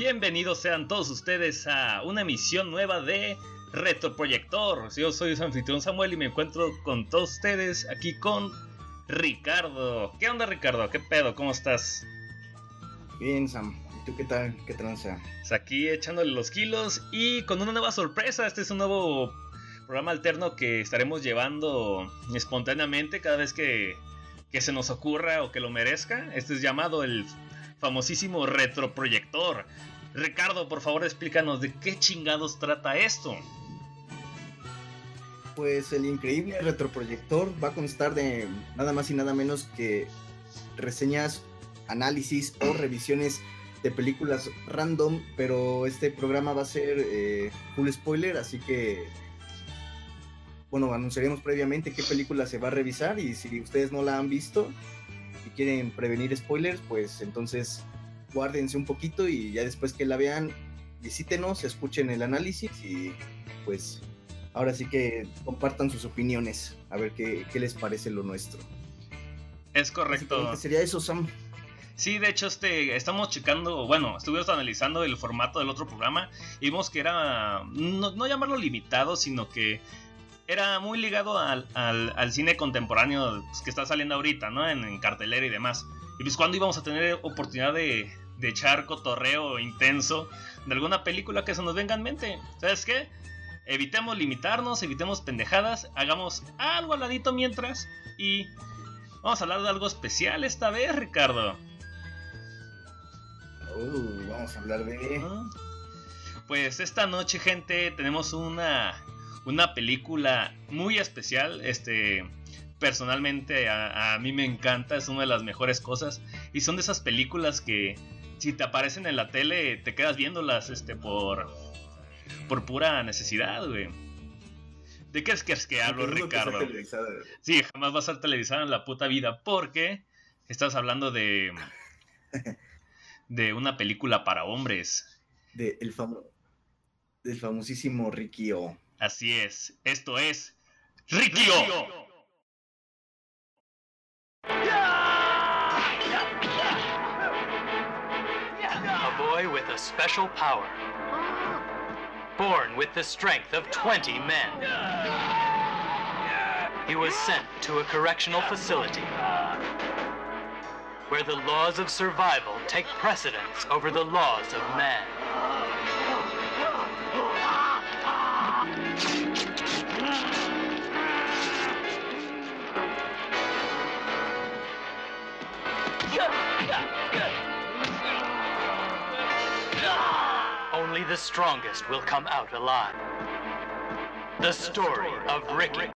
Bienvenidos sean todos ustedes a una emisión nueva de Retroproyector. Yo soy su anfitrión Samuel y me encuentro con todos ustedes aquí con Ricardo. ¿Qué onda Ricardo? ¿Qué pedo? ¿Cómo estás? Bien Sam, ¿y tú qué tal? ¿Qué tranza? Pues aquí echándole los kilos y con una nueva sorpresa. Este es un nuevo programa alterno que estaremos llevando espontáneamente cada vez que, que se nos ocurra o que lo merezca. Este es llamado el famosísimo retroproyector. Ricardo, por favor, explícanos de qué chingados trata esto. Pues el increíble retroproyector va a constar de nada más y nada menos que reseñas, análisis o revisiones de películas random, pero este programa va a ser eh, full spoiler, así que bueno, anunciaremos previamente qué película se va a revisar y si ustedes no la han visto quieren prevenir spoilers, pues entonces guárdense un poquito y ya después que la vean, visítenos, escuchen el análisis y pues ahora sí que compartan sus opiniones, a ver qué, qué les parece lo nuestro. Es correcto. Sería eso, Sam. Sí, de hecho, este, estamos checando, bueno, estuvimos analizando el formato del otro programa y vimos que era, no, no llamarlo limitado, sino que era muy ligado al, al, cine contemporáneo pues, que está saliendo ahorita, ¿no? En, cartelera y demás. Y pues cuando íbamos a tener oportunidad de, de echar cotorreo intenso de alguna película que se nos venga en mente. ¿Sabes qué? Evitemos limitarnos, evitemos pendejadas, hagamos algo al ladito mientras y vamos a hablar de algo especial esta vez, Ricardo. Uh, vamos a hablar de... Pues esta noche, gente, tenemos una una película muy especial. Este, personalmente a, mí me encanta, es una de las mejores cosas. Y son de esas películas que si te aparecen en la tele te quedas viéndolas este, por, por pura necesidad, güey. ¿De qué es que, es que hablo, Ricardo? Sí, jamás va a ser televisada en la puta vida porque estás hablando de de una película para hombres. De el del famosísimo Ricky O. Así es, esto es Rikio. A boy with a special power. Born with the strength of 20 men. He was sent to a correctional facility where the laws of survival take precedence over the laws of man. The strongest will come out alive. The story of Ricky.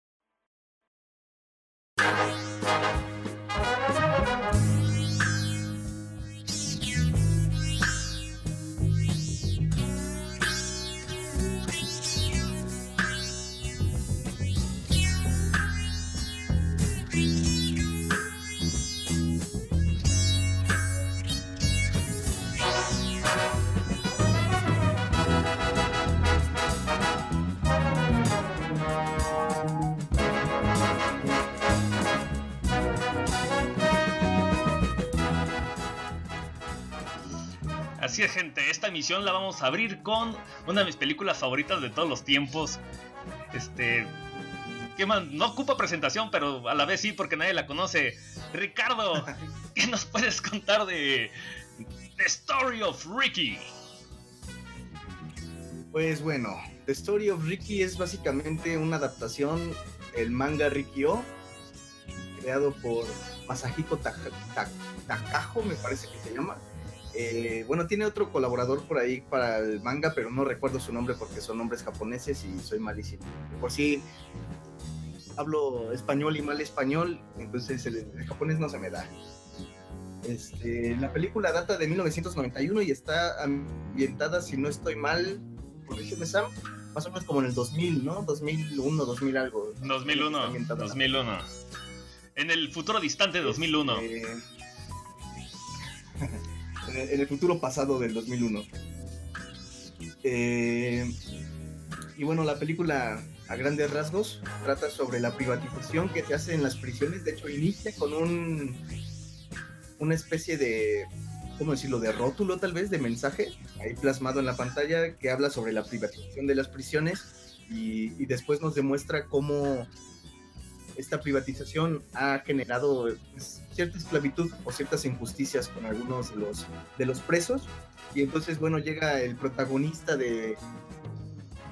Así es, gente, esta emisión la vamos a abrir con una de mis películas favoritas de todos los tiempos. Este. ¿Qué más? No ocupa presentación, pero a la vez sí, porque nadie la conoce. Ricardo, ¿qué nos puedes contar de The Story of Ricky? Pues bueno, The Story of Ricky es básicamente una adaptación del manga Ricky-O, creado por Masahiko Takajo, me parece que se llama eh, bueno, tiene otro colaborador por ahí para el manga, pero no recuerdo su nombre porque son nombres japoneses y soy malísimo. Por si hablo español y mal español, entonces el, japonés no se me da. Este, la película data de 1991 y está ambientada, si no estoy mal, corrígeme Sam, más o menos como en el 2000, ¿no? 2001, 2000 algo. 2001, 2001. En el futuro distante de 2001. Este, en el futuro pasado del 2001. Eh, y bueno, la película a grandes rasgos trata sobre la privatización que se hace en las prisiones. De hecho, inicia con un una especie de ¿cómo decirlo?, de rótulo tal vez, de mensaje, ahí plasmado en la pantalla, que habla sobre la privatización de las prisiones y, y después nos demuestra cómo esta privatización ha generado pues, cierta esclavitud o ciertas injusticias con algunos de los, de los presos. Y entonces, bueno, llega el protagonista de,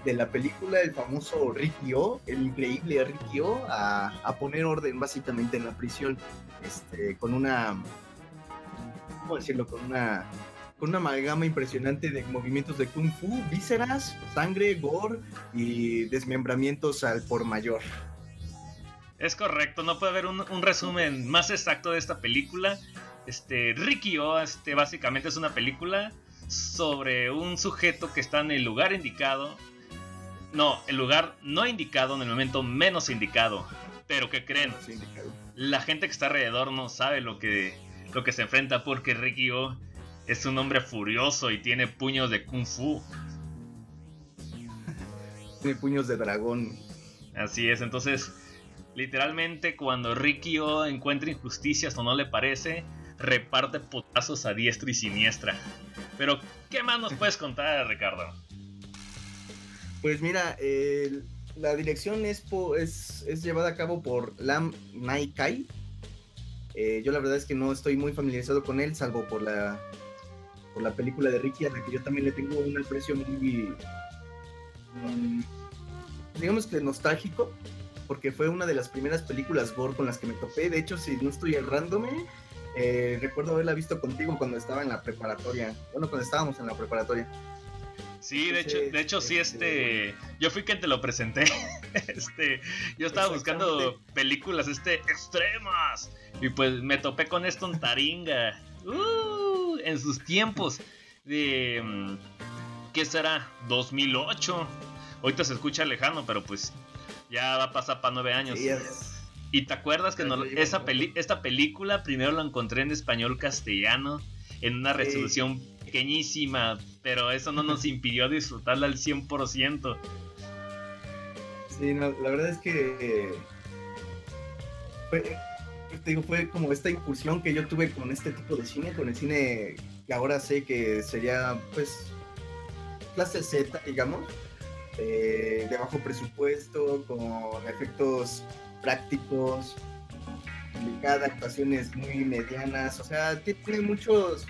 de la película, el famoso Ricky O, el increíble Ricky O, a, a poner orden básicamente en la prisión, este, con una, ¿cómo decirlo? Con una, con una amalgama impresionante de movimientos de kung fu, vísceras, sangre, gore y desmembramientos al por mayor. Es correcto, no puede haber un, un resumen más exacto de esta película. Este, Ricky O, este, básicamente es una película sobre un sujeto que está en el lugar indicado. No, el lugar no indicado en el momento menos indicado. Pero que creen, la gente que está alrededor no sabe lo que, lo que se enfrenta porque Ricky O es un hombre furioso y tiene puños de kung fu. Tiene puños de dragón. Así es, entonces literalmente cuando Ricky O encuentra injusticias o no le parece, reparte putazos a diestra y siniestra. Pero, ¿qué más nos puedes contar, Ricardo? Pues mira, la dirección es, po- es, es llevada a cabo por Lam Nai Kai. Eh, yo la verdad es que no estoy muy familiarizado con él, salvo por la, por la película de Ricky, a la que yo también le tengo un aprecio muy, mm, digamos que nostálgico, porque fue una de las primeras películas gore con las que me topé. De hecho, si no estoy errándome, eh, recuerdo haberla visto contigo cuando estaba en la preparatoria. Bueno, cuando estábamos en la preparatoria. Sí, de hecho, de hecho sí, este, yo fui quien te lo presenté. Este, yo estaba buscando películas, este, extremas. Y pues me topé con esto en Taringa. Uh, en sus tiempos de, mm, ¿qué será? 2008. Ahorita se escucha lejano, pero pues ya va a pasar para nueve años. Sí, ¿Y te acuerdas que no- esa peli- esta película primero la encontré en español castellano, en una Sí. resolución pequeñísima, pero eso no nos impidió disfrutarla al 100%. Sí, no, la verdad es que eh, fue como esta incursión que yo tuve con este tipo de cine, con el cine que ahora sé que sería, pues, clase Z, digamos, eh, de bajo presupuesto, con efectos prácticos, cada actuaciones muy medianas, o sea, tiene muchos,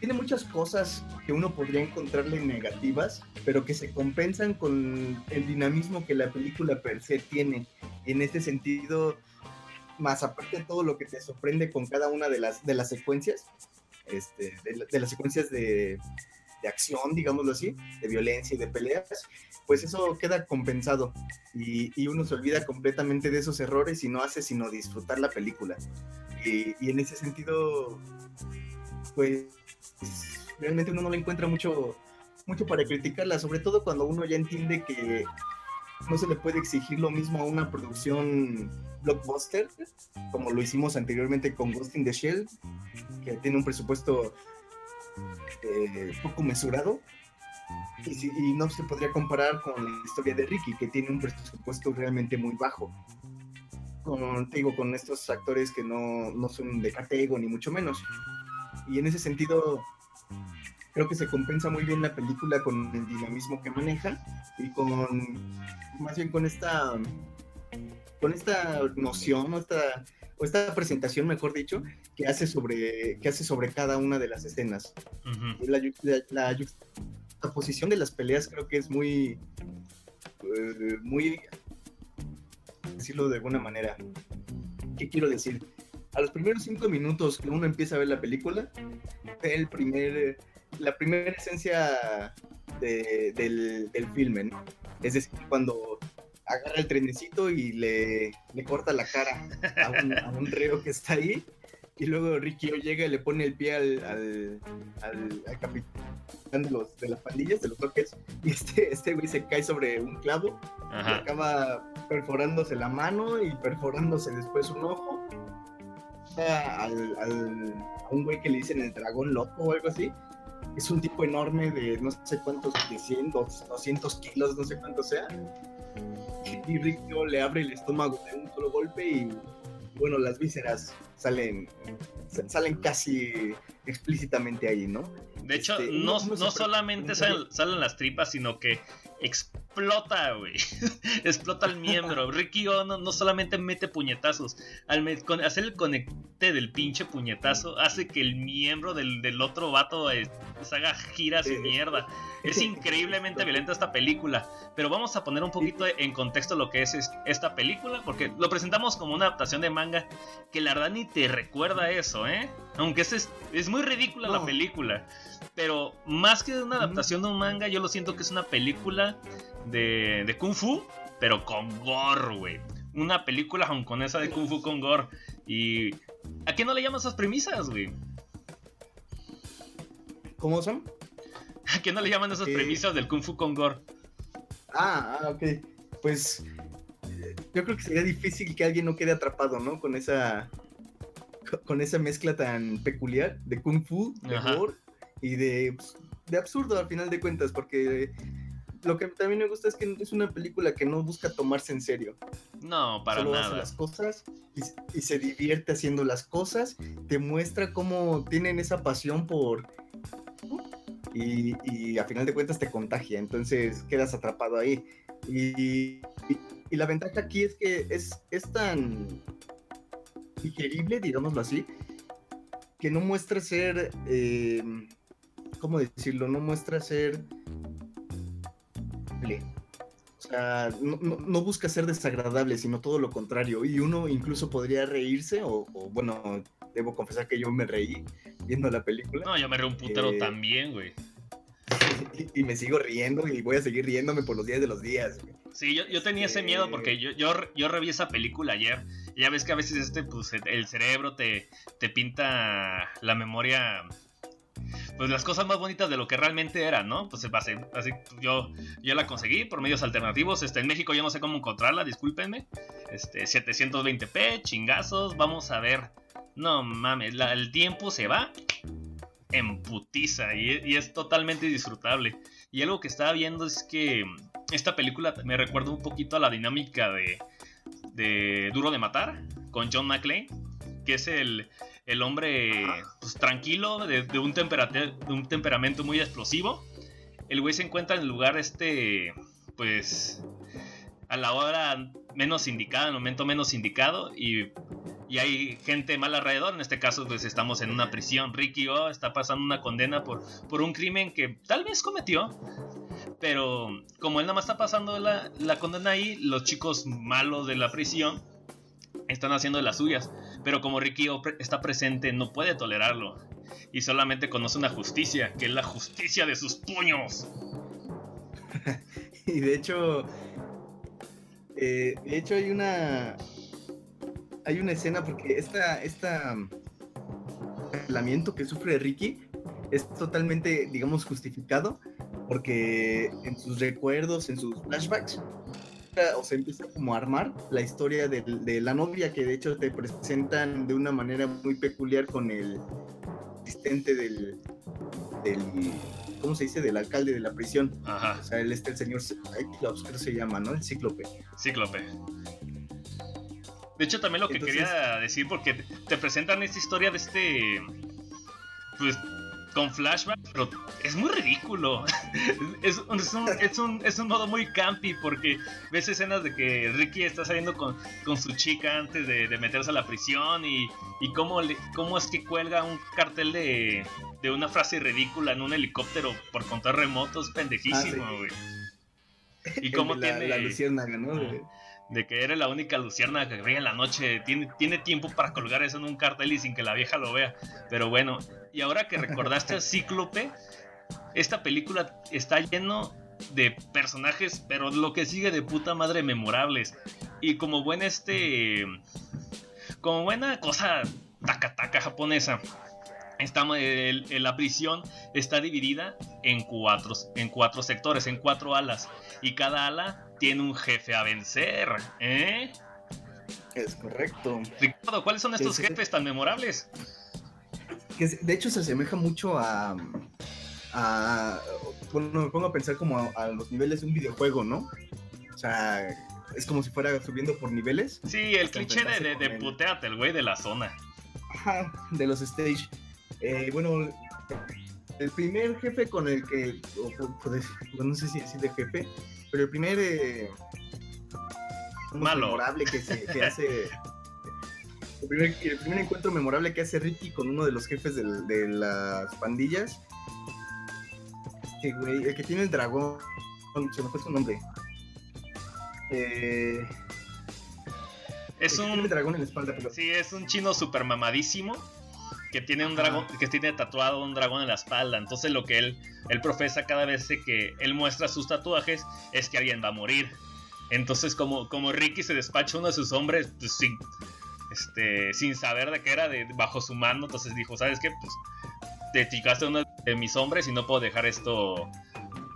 tiene muchas cosas que uno podría encontrarle negativas, pero que se compensan con el dinamismo que la película per se tiene. En este sentido, más aparte de todo lo que te sorprende con cada una de las, de las secuencias, este, de, la- de las secuencias de, de acción, digámoslo así, de violencia y de peleas, pues eso queda compensado y, uno se olvida completamente de esos errores y no hace sino disfrutar la película. Y, y en ese sentido, pues realmente uno no le encuentra mucho, mucho para criticarla, sobre todo cuando uno ya entiende que no se le puede exigir lo mismo a una producción blockbuster, como lo hicimos anteriormente con Ghost in the Shell, que tiene un presupuesto eh, poco mesurado. Y, y no se podría comparar con la historia de Ricky, que tiene un presupuesto realmente muy bajo. Con, te digo, con estos actores que no, no son de catego, ni mucho menos. Y en ese sentido, creo que se compensa muy bien la película con el dinamismo que maneja y con, más bien con esta, con esta noción, esta, o esta presentación, mejor dicho, que hace sobre, que hace sobre cada una de las escenas. La, la, la juxtaposición de las peleas creo que es muy eh, muy decirlo de alguna manera qué quiero decir a los primeros cinco minutos que uno empieza a ver la película el primer la primera esencia de- del, del filme ¿no? es decir cuando agarra el trenecito y le, le corta la cara a un, a un reo que está ahí y luego Ricky llega y le pone el pie al, al, al, al capitán de, los, de las pandillas, de los toques, y este, este güey se cae sobre un clavo, y acaba perforándose la mano y perforándose después un ojo. Al, al- a un güey que le dicen el dragón loco o algo así. Es un tipo enorme de no sé cuántos, de 100, 200 kilos, no sé cuánto sea. Y Ricky O le abre el estómago de un solo golpe y bueno, las vísceras salen, salen casi explícitamente ahí, ¿no? De hecho, Este, no, no- solamente salen, salen las tripas, sino que explota, güey. explota el miembro. Ricky O no, solamente mete puñetazos, al me- con- hacer el conecte del pinche puñetazo hace que el miembro del, del otro vato eh, se haga giras y mierda. Es increíblemente violenta esta película. Pero vamos a poner un poquito en contexto lo que es es- esta película, porque lo presentamos como una adaptación de manga que la verdad ni te recuerda eso, ¿eh? Aunque es, es muy ridícula la película. Pero más que una adaptación de un manga, yo lo siento que es una película de, de Kung Fu, pero con gore, güey. Una película hongkonesa de Kung Fu con gore. Y. ¿A qué no le llaman esas premisas, güey? ¿Cómo son? ¿A qué no le llaman esas Eh. premisas del Kung Fu con gore? Ah, ah, ok. Pues yo creo que sería difícil que alguien no quede atrapado, ¿no? Con esa co- con esa mezcla tan peculiar de kung fu, de Ajá. gore y de, pues, de absurdo al final de cuentas, porque lo que también me gusta es que es una película que no busca tomarse en serio. No, para Solo hace nada. las cosas y, y se divierte haciendo las cosas. Te muestra cómo tienen esa pasión por... Y, y a final de cuentas te contagia, entonces quedas atrapado ahí. Y, y- y la ventaja aquí es que es, es tan digerible, digámoslo así, que no muestra ser... eh, ¿Cómo decirlo? No muestra ser... O sea, no, busca ser desagradable, sino todo lo contrario. Y uno incluso podría reírse, o, o, bueno, debo confesar que yo me reí viendo la película. No, yo me reo un putero Eh, también, güey. Y, y me sigo riendo y voy a seguir riéndome por los días de los días. güey. Sí, yo, yo tenía ese miedo porque yo, yo, yo reví esa película ayer. Y ya ves que a veces este, pues, el cerebro te, te pinta la memoria. Pues las cosas más bonitas de lo que realmente era, ¿no? Pues así, así yo, yo la conseguí por medios alternativos. Este, en México yo no sé cómo encontrarla, discúlpenme. Este, 720p, chingazos, vamos a ver. No mames, el tiempo se va en putiza y, y es totalmente disfrutable. Y algo que estaba viendo es que esta película me recuerda un poquito a la dinámica de, de Duro de Matar con John McClane, que es el, el hombre pues, tranquilo, de, de un de un temperamento muy explosivo. El güey se encuentra en el lugar este, pues, a la hora menos indicada, en el momento menos indicado, y, y hay gente mal alrededor. En este caso, pues estamos en una prisión. Ricky O está pasando una condena por, por un crimen que tal vez cometió, pero como él nada más está pasando la, la condena ahí, los chicos malos de la prisión están haciendo las suyas. Pero como Ricky está presente, no puede tolerarlo. Y solamente conoce una justicia, que es la justicia de sus puños. Y de hecho, eh, de hecho hay una, hay una escena porque esta, esta aislamiento que sufre Ricky es totalmente, digamos, justificado porque en sus recuerdos, en sus flashbacks, o se empieza como a armar la historia de, de la novia que de hecho te presentan de una manera muy peculiar con el asistente del, del ¿cómo se dice? Del alcalde de la prisión. Ajá, O sea, él está el señor Cyclops, creo que se llama, ¿no? El cíclope. cíclope. De hecho, también lo que Entonces- quería decir, porque te, te presentan esta historia de este. Pues. Con flashback, pero es muy ridículo. Es, un- es un, es, un, es un modo muy campi porque ves escenas de que Ricky está saliendo con, con su chica antes de, de meterse a la prisión y, y cómo, le- cómo es que cuelga un cartel de, de una frase ridícula en un helicóptero por contar remotos, pendejísimo, Ah, sí. güey. Y cómo la, tiene la luciérnaga, ¿no? De que eres la única luciérnaga que brilla en la noche. Tiene, tiene tiempo para colgar eso en un cartel y sin que la vieja lo vea. Pero bueno, y ahora que recordaste a Cíclope, esta película está lleno de personajes, pero lo que sigue de puta madre memorables. Y como buen este. Como buena cosa taca taca japonesa. Estamos, el- el- la prisión está dividida en cuatro, en cuatro sectores, en cuatro alas. Y cada ala tiene un jefe a vencer. ¿Eh? Es correcto. Ricardo, ¿cuáles son estos jefes tan memorables? Que es- de hecho se asemeja mucho a, a- Bueno, me pongo a pensar como a, a los niveles de un videojuego, ¿no? O sea, es como si fuera subiendo por niveles. Sí, el cliché de, de, de puteate, el güey de la zona. Ajá, de los stage. Eh, bueno, el primer jefe con el que, no sé si decir de jefe, pero el primer eh, Malo. memorable que, se, que hace, el primer, el primer encuentro memorable que hace Ricky con uno de los jefes del- de, las pandillas, este güey, el que tiene el dragón, se me fue su nombre. Eh, Es el que tiene un. el dragón en la espalda, pero Sí, es un chino super mamadísimo que tiene un dragón, que tiene tatuado un dragón en la espalda. Entonces lo que él, él profesa cada vez que él muestra sus tatuajes es que alguien va a morir. Entonces como, como Ricky se despacha uno de sus hombres pues, sin, este, sin saber de qué era de, bajo su mando, entonces dijo, ¿sabes qué? Pues te chicaste uno de mis hombres y no puedo dejar esto,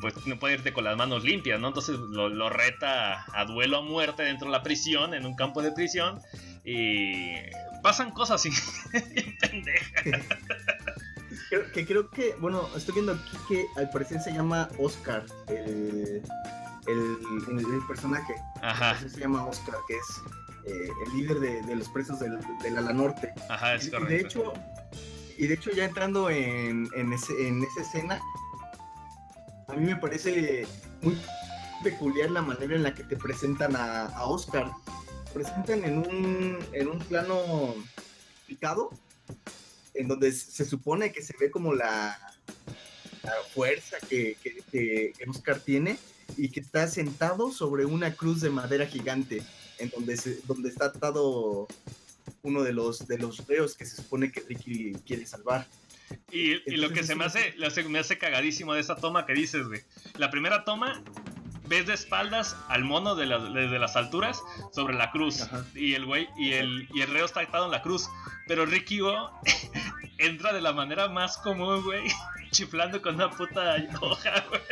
pues no puedo irte con las manos limpias, ¿no? Entonces lo, lo reta a duelo a muerte dentro de la prisión, en un campo de prisión. Y pasan cosas así. Creo, que creo que, bueno, estoy viendo aquí que al parecer se llama Oscar, el, el, el- el personaje. Ajá, se llama Oscar, que es eh, el líder de, de los presos del, del Ala Norte. ajá, es Y- y correcto. de hecho, y de hecho ya entrando en, en, ese- en esa escena, a mí me parece muy peculiar la manera en la que te presentan a, a Oscar. Presentan en un, en un plano picado, en donde se supone que se ve como la, la fuerza que, que- que- Oscar tiene y que está sentado sobre una cruz de madera gigante, en donde, se- donde está atado uno de los, de los reos que se supone que Ricky quiere salvar. Y, y lo que se me hace, lo hace- me hace cagadísimo de esa toma que dices, güey. La primera toma, ves de espaldas al mono de las- desde las alturas sobre la cruz. Ajá. Y el güey, y el, y el reo está atado en la cruz. Pero Ricky entra de la manera más común, güey. Chiflando con una puta hoja, güey.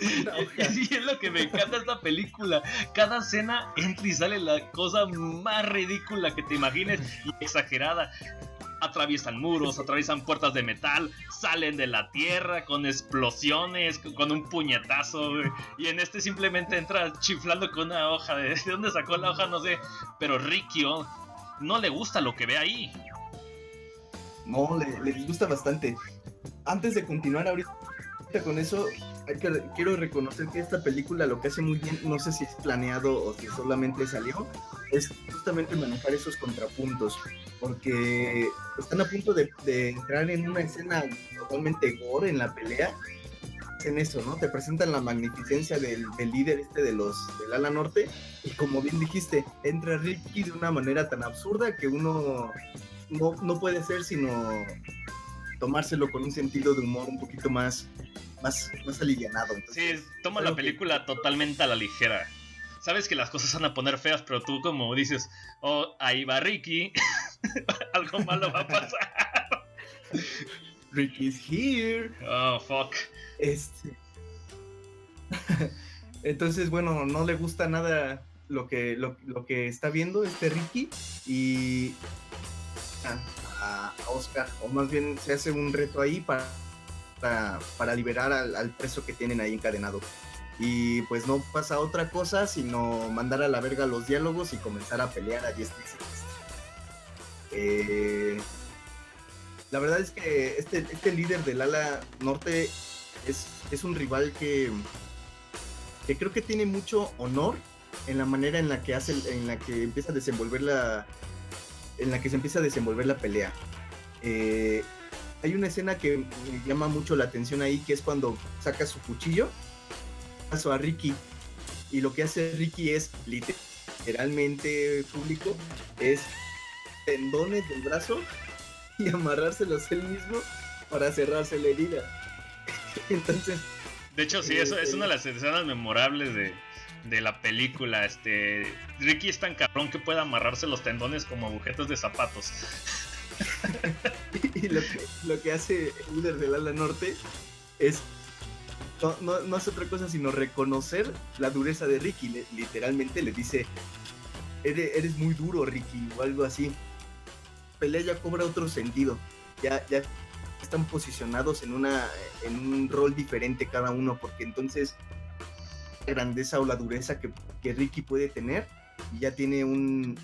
Y es lo que me encanta esta película. Cada escena entra y sale la cosa más ridícula que te imagines y exagerada. Atraviesan muros, atraviesan puertas de metal, salen de la tierra con explosiones, con- un puñetazo. güey. Y en este simplemente entra chiflando con una hoja. ¿De de dónde sacó la hoja? No sé. Pero Rikio no le gusta lo que ve ahí. No, le, le disgusta bastante. Antes de continuar ahorita con eso, quiero reconocer que esta película lo que hace muy bien, no sé si es planeado o si solamente salió, es justamente manejar esos contrapuntos. Porque están a punto de, entrar en una escena totalmente gore en la pelea. En eso, ¿no? Te presentan la magnificencia del, líder este de los del ala norte. Y como bien dijiste, entra Ricky de una manera tan absurda que uno no, no puede ser sino tomárselo con un sentido de humor un poquito más, más, más alivianado. Sí, toma la que- película totalmente a la ligera. Sabes que las cosas van a poner feas, pero tú como dices, oh, ahí va Ricky, algo malo va a pasar. Ricky's here. Oh, fuck. Este. Entonces, bueno, no le gusta nada lo que, lo, lo que está viendo este Ricky y a, a Oscar, o más bien se hace un reto ahí para, para, liberar al, preso que tienen ahí encadenado. Y pues no pasa otra cosa sino mandar a la verga los diálogos y comenzar a pelear a diestra y. Eh, la verdad es que este, este líder del ala norte es, un rival que, que creo que tiene mucho honor en la manera en la que hace, en la que empieza a desenvolver la, en la que se empieza a desenvolver la pelea. Eh, hay una escena que me llama mucho la atención ahí, que es cuando saca su cuchillo, paso a Ricky, y lo que hace Ricky es literalmente público, es tendones del brazo y amarrárselos él mismo para cerrarse la herida. Entonces, De hecho, sí, eso es eh. una de las escenas memorables de, de la película. Este, Ricky es tan cabrón que puede amarrarse los tendones como agujetas de zapatos. y lo que, hace el líder del ala norte es no, no, otra cosa sino reconocer la dureza de Ricky. Literalmente le dice, eres, muy duro Ricky o algo así. Pelea ya cobra otro sentido. Ya, están posicionados en, un rol diferente cada uno porque entonces grandeza o la dureza que, Ricky puede tener ya tiene un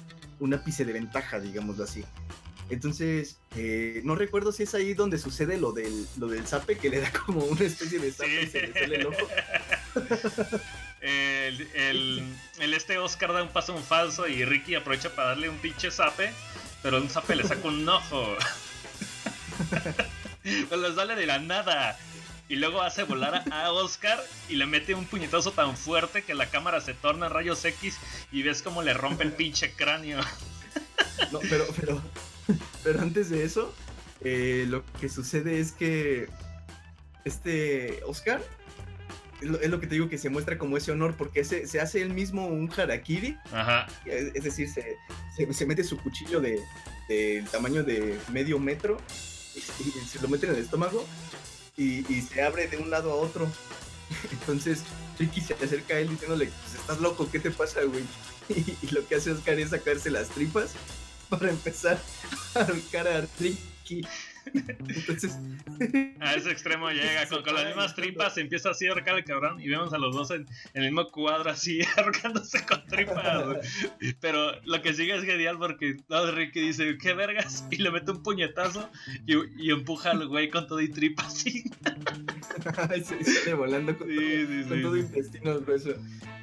ápice de ventaja, digámoslo así. Entonces, eh, no recuerdo si es ahí donde sucede lo del, lo del zape, que le da como una especie de zape y se le sale el ojo. el, el, el este Oscar da un paso un falso y Ricky aprovecha para darle un pinche zape, pero un zape le saca un ojo. pues le sale de la nada. Y luego hace volar a Oscar y le mete un puñetazo tan fuerte que la cámara se torna en rayos X y ves como le rompe el pinche cráneo. No, pero, pero, pero antes de eso, eh, lo que sucede es que este Oscar es lo, es lo que te digo que se muestra como ese honor porque se, se hace él mismo un harakiri, Ajá. es, es decir, se, se, se mete su cuchillo de, del tamaño de medio metro y, se- y se lo mete en el estómago y, y se abre de un lado a otro. Entonces Ricky se acerca a él diciéndole, pues estás loco, ¿qué te pasa, güey? Y, y lo que hace Oscar es sacarse las tripas para empezar a ahorcar a Ricky. Entonces, A ese extremo llega, con, las mismas tripas se empieza así a ahorcar el cabrón y vemos a los dos en, el mismo cuadro así ahorcándose con tripas. Pero lo que sigue es genial porque no, Ricky dice, ¿qué vergas? Y le mete un puñetazo y, y empuja al güey con todo y tripas así. Se sale volando con, Sí, todo, sí, con sí, todo sí. intestino grueso.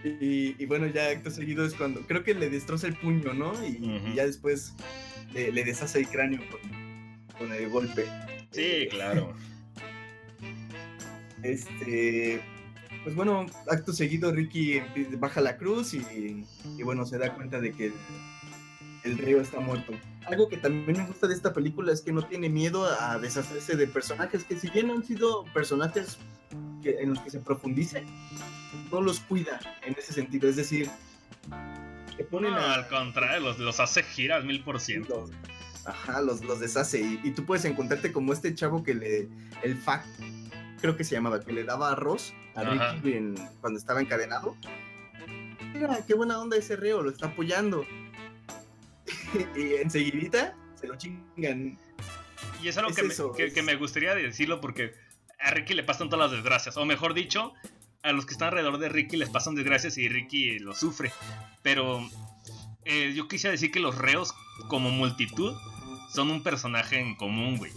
Y, y bueno, ya acto seguido es cuando creo que le destroza el puño, ¿no? Y, ya después le, le deshace el cráneo con, con el golpe. Sí, Eh, claro. Este, pues bueno, acto seguido Ricky baja la cruz y, y bueno, se da cuenta de que el, el río está muerto. Algo que también me gusta de esta película es que no tiene miedo a deshacerse de personajes que si bien han sido personajes que, en los que se profundice, no los cuida en ese sentido. Es decir, que ponen No, a, al contrario, los, los hace giras mil por ciento. ajá, los, los deshace. Y, y tú puedes encontrarte como este chavo que le. El fac, creo que se llamaba, que le daba arroz a. Ricky en- cuando estaba encadenado. Mira, qué buena onda ese reo, lo está apoyando. y enseguidita se lo chingan. Y es algo Es que, me- eso, que, es- que me gustaría decirlo porque a Ricky le pasan todas las desgracias. O mejor dicho, a los que están alrededor de Ricky les pasan desgracias y Ricky lo sufre. Pero eh, yo quisiera decir que los reos, como multitud, son un personaje en común, güey.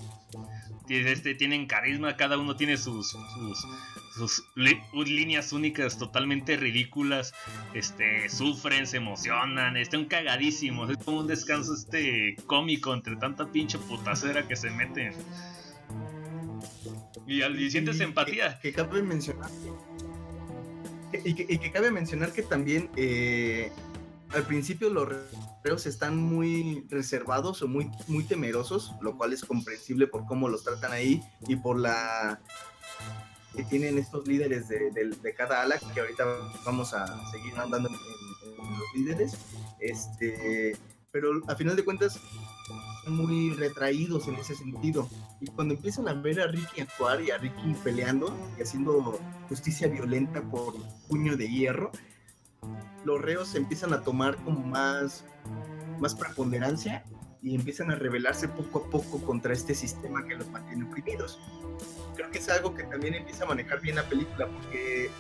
Este, tienen carisma, cada uno tiene sus, sus, sus li- líneas únicas totalmente ridículas. Este, sufren, se emocionan, están cagadísimos. Es como un descanso este cómico entre tanta pinche putacera que se meten. Y, al- y sientes Y empatía. Que, que cabe mencionar. y, que, y que cabe mencionar que también eh, al principio los reos están muy reservados o muy, muy temerosos, lo cual es comprensible por cómo los tratan ahí y por la que tienen estos líderes de, cada ala, que ahorita vamos a seguir andando en, los líderes. Este, pero a final de cuentas muy retraídos en ese sentido. Y cuando empiezan a ver a Ricky actuar y a Ricky peleando y haciendo justicia violenta por puño de hierro, los reos empiezan a tomar como más, más preponderancia y empiezan a rebelarse poco a poco contra este sistema que los mantiene oprimidos. Creo que es algo que también empieza a manejar bien la película porque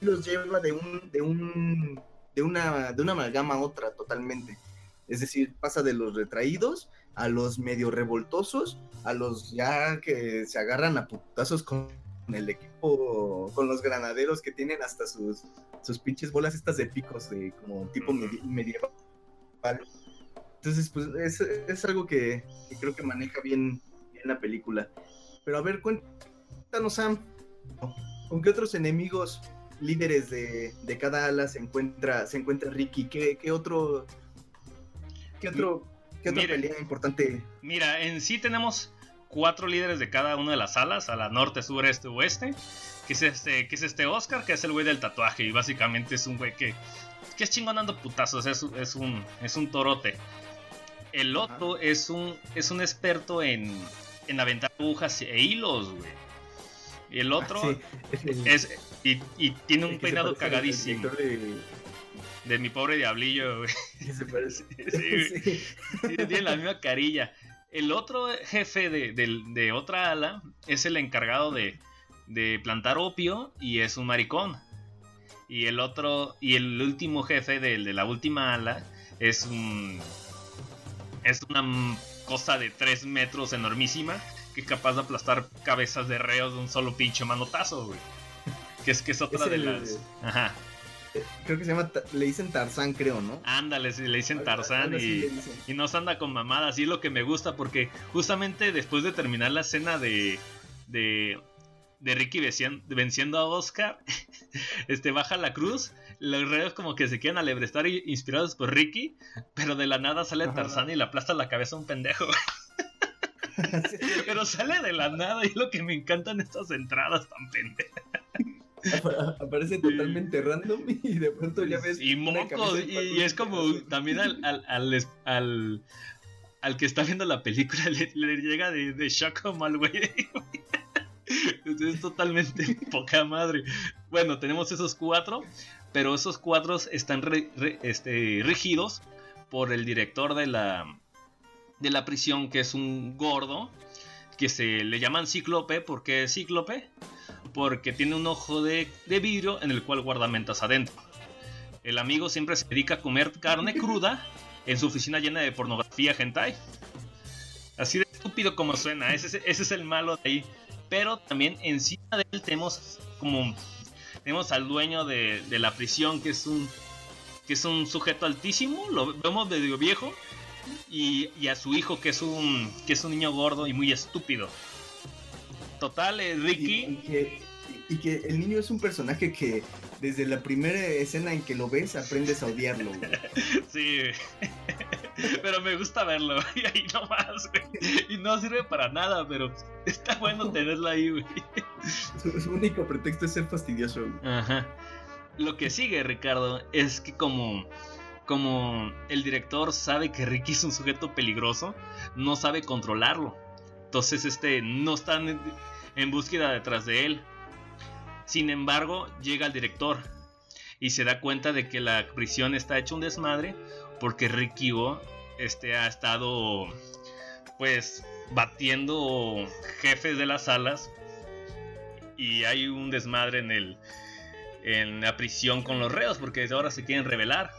los lleva de un, de un, de una, de una amalgama a otra totalmente. Es decir, pasa de los retraídos a los medio revoltosos, a los ya que se agarran a putazos con el equipo, con los granaderos que tienen hasta sus, sus pinches bolas estas de picos, de como tipo medi- medieval. Entonces, pues es, es algo que, que creo que maneja bien, bien la película. Pero a ver, cuéntanos, Sam, ¿con qué otros enemigos líderes de, de cada ala se encuentra, se encuentra Ricky? ¿Qué, qué otro, qué otro, qué otra pelea importante? Mira, en sí tenemos cuatro líderes de cada una de las alas, a la norte, sur, este, oeste. Que es este, que es este Oscar, que es el güey del tatuaje. Y básicamente es un güey que, que es chingón dando putazos. Es, es, un, es un torote. El otro es un, es un experto en, en aventar agujas e hilos, güey. Y el otro Ah, sí, es. Y, y tiene un peinado cagadísimo. de- De mi pobre diablillo, güey. se parece- Sí. Sí. Tiene la misma carilla. El otro jefe de, de otra ala es el encargado de, de plantar opio y es un maricón. Y el otro, y el último jefe de la última ala es un. Es una cosa de 3 metros enormísima que es capaz de aplastar cabezas de reos de un solo pinche manotazo, güey. Que es que es otra Es de el- las. Ajá. Creo que se llama, le dicen Tarzán, creo, ¿no? Ándale, sí, le dicen Tarzán y. dicen. Y no se anda con mamadas, y es lo que me gusta porque justamente después de terminar la escena de de, de Ricky vencien- venciendo a Oscar, este baja la cruz, los reos como que se quieren alebrestar inspirados por Ricky, pero de la nada sale. Tarzán y le aplasta la cabeza a un pendejo. pero sale de la nada y es lo que me encantan estas entradas tan pendejas. Apa- Aparece totalmente random y de pronto ya ves. Y cabeza y, es como también al, al, al, es- al, al que está viendo la película le, le llega de, de shock como al güey. Es totalmente poca madre. Bueno, tenemos esos cuatro, pero esos cuatro están re- re- este, regidos por el director de la, de la prisión, que es un gordo, que se le llaman cíclope. ¿Por qué cíclope? Porque tiene un ojo de, de vidrio en el cual guarda mentas adentro. El amigo siempre se dedica a comer carne cruda en su oficina llena de pornografía hentai. Así de estúpido como suena, ese, es- ese es el malo de ahí. Pero también encima de él tenemos como tenemos al dueño de, de la prisión que es un que es un sujeto altísimo, lo vemos medio viejo y, y a su hijo que es un que es un niño gordo y muy estúpido. Total, eh, Y, Ricky y que, y que el niño es un personaje que desde la primera escena en que lo ves aprendes a odiarlo. güey. Sí. Pero me gusta verlo. Y ahí nomás, güey. Y no sirve para nada, pero está bueno tenerlo ahí, güey. Su, su único pretexto es ser fastidioso. güey. Ajá. Lo que sigue, Ricardo, es que como. Como el director sabe que Ricky es un sujeto peligroso, no sabe controlarlo. Entonces, este, no están en, búsqueda detrás de él. Sin embargo, llega el director y se da cuenta de que la prisión está hecha un desmadre porque Ricky O este, ha estado pues batiendo jefes de las salas y hay un desmadre en el en la prisión con los reos porque ahora se quieren rebelar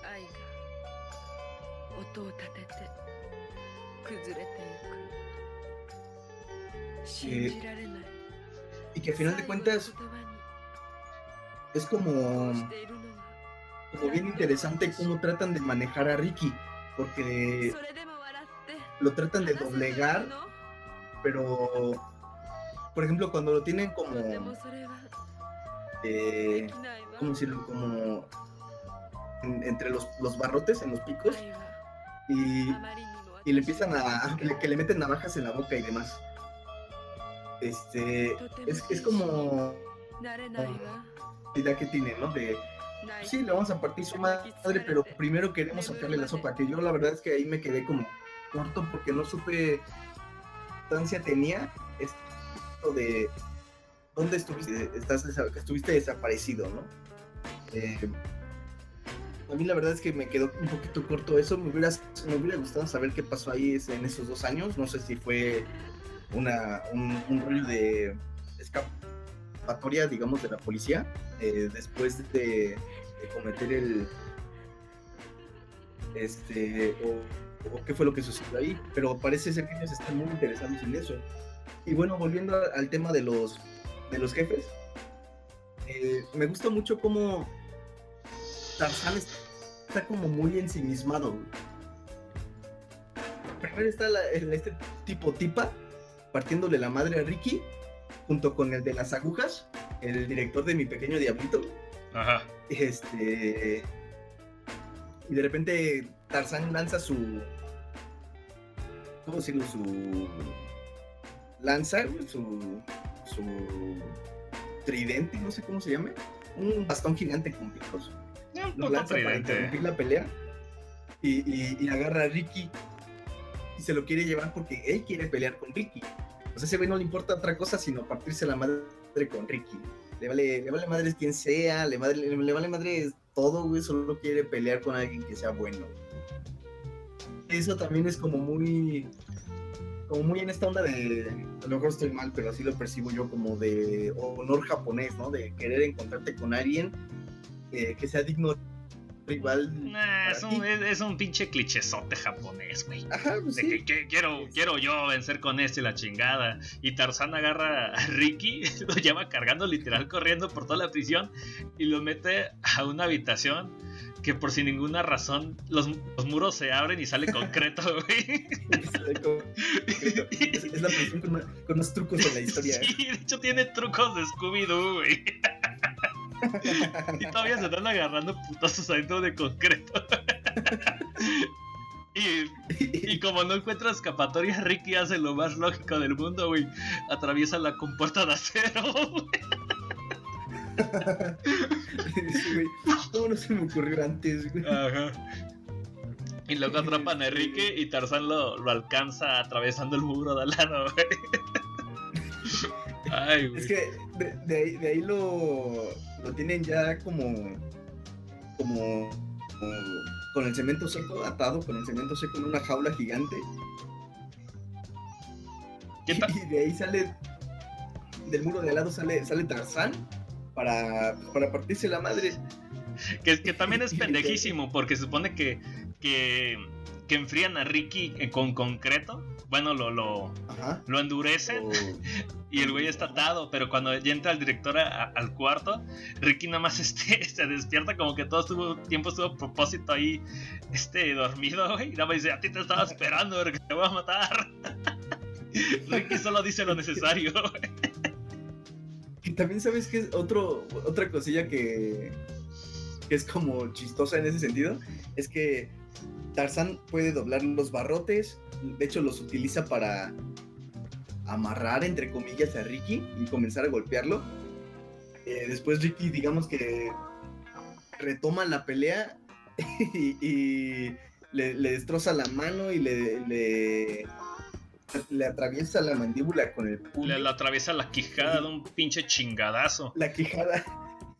eh, y que al final de cuentas es como, como bien interesante cómo tratan de manejar a Ricky, porque lo tratan de doblegar, pero por ejemplo cuando lo tienen como eh, ¿cómo decirlo? como entre los, los, barrotes en los picos y, y le empiezan a, que, le, que le meten navajas en la boca y demás este, es, es como la idea que tiene, ¿no? De, sí, le vamos a partir su madre, pero primero queremos sacarle la sopa, que yo la verdad es que ahí me quedé como corto porque no supe qué tenía esto de dónde estuviste, estuviste desaparecido, ¿no? Eh, a mí la verdad es que me quedó un poquito corto eso, me hubiera, me hubiera gustado saber qué pasó ahí en esos dos años, no sé si fue una, un, rollo de escapatoria, digamos, de la policía eh, después de, cometer el este o, qué fue lo que sucedió ahí pero parece ser que ellos están muy interesados en eso. Y bueno volviendo al tema de los de los jefes eh, me gusta mucho cómo Tarzán es- está como muy ensimismado. Primero está la- este tipo tipa partiéndole la madre a Ricky junto con el de las agujas el director de mi pequeño diablito ajá este. Y de repente Tarzán lanza su. ¿Cómo decirlo? Su. Lanza, su. Su. Tridente, no sé cómo se llame. Un bastón gigante con picos. Lo lanza para tridente interrumpir la pelea. Y, y- y agarra a Ricky. Y se lo quiere llevar porque él quiere pelear con Ricky. O sea, ese güey no le importa otra cosa sino partirse la madre con Ricky. Le vale, le vale madres quien sea, le, le, le vale madres todo, güey, solo quiere pelear con alguien que sea bueno. Eso también es como muy, como muy en esta onda de, a lo mejor estoy mal, pero así lo percibo yo como de honor japonés, ¿no? De querer encontrarte con alguien eh, que sea digno rival. Nah, es un, es, es un pinche clichezote japonés, güey. Ajá, pues De sí. que, que quiero, quiero yo vencer con este la chingada. Y Tarzán agarra a Ricky, lo lleva cargando literal corriendo por toda la prisión y lo mete a una habitación que por sin ninguna razón los, los muros se abren y sale concreto, güey. Es, es la prisión con, con trucos en la historia. ¿eh? Sí, de hecho tiene trucos de Scooby-Doo, güey. Y todavía se están agarrando putazos adentro de concreto. Y, y como no encuentra escapatoria, Ricky hace lo más lógico del mundo, güey. Atraviesa la compuerta de acero. Güey. ¿Cómo no se me ocurrió antes, güey? Ajá. Y luego atrapan a Ricky y Tarzán lo, lo alcanza atravesando el muro de al lado, güey. Ay, güey. Es que de, de ahí, de ahí lo, lo tienen ya como, como, como con el cemento seco, atado con el cemento seco en una jaula gigante. Y de ahí sale, del muro de al lado sale, sale Tarzán para, para partirse la madre. Que, que también es pendejísimo, porque supone que, que, que enfrían a Ricky con concreto. Bueno, lo, lo, Ajá. lo endurecen O- y el güey está atado, pero cuando ya entra el director a- a- al cuarto, Ricky nada más este, se despierta como que todo estuvo, tiempo estuvo a propósito ahí este, dormido, güey. Y nada más dice, a ti te estaba esperando, porque te voy a matar. Ricky solo dice lo necesario. Y también sabes que es otro, otra cosilla que, que es como chistosa en ese sentido, es que Tarzán puede doblar los barrotes, de hecho los utiliza para amarrar entre comillas a Ricky y comenzar a golpearlo. Eh, después Ricky digamos que retoma la pelea y, y le, le destroza la mano y le, le, le atraviesa la mandíbula con el puño. Le, le atraviesa la quijada de un pinche chingadazo. la quijada.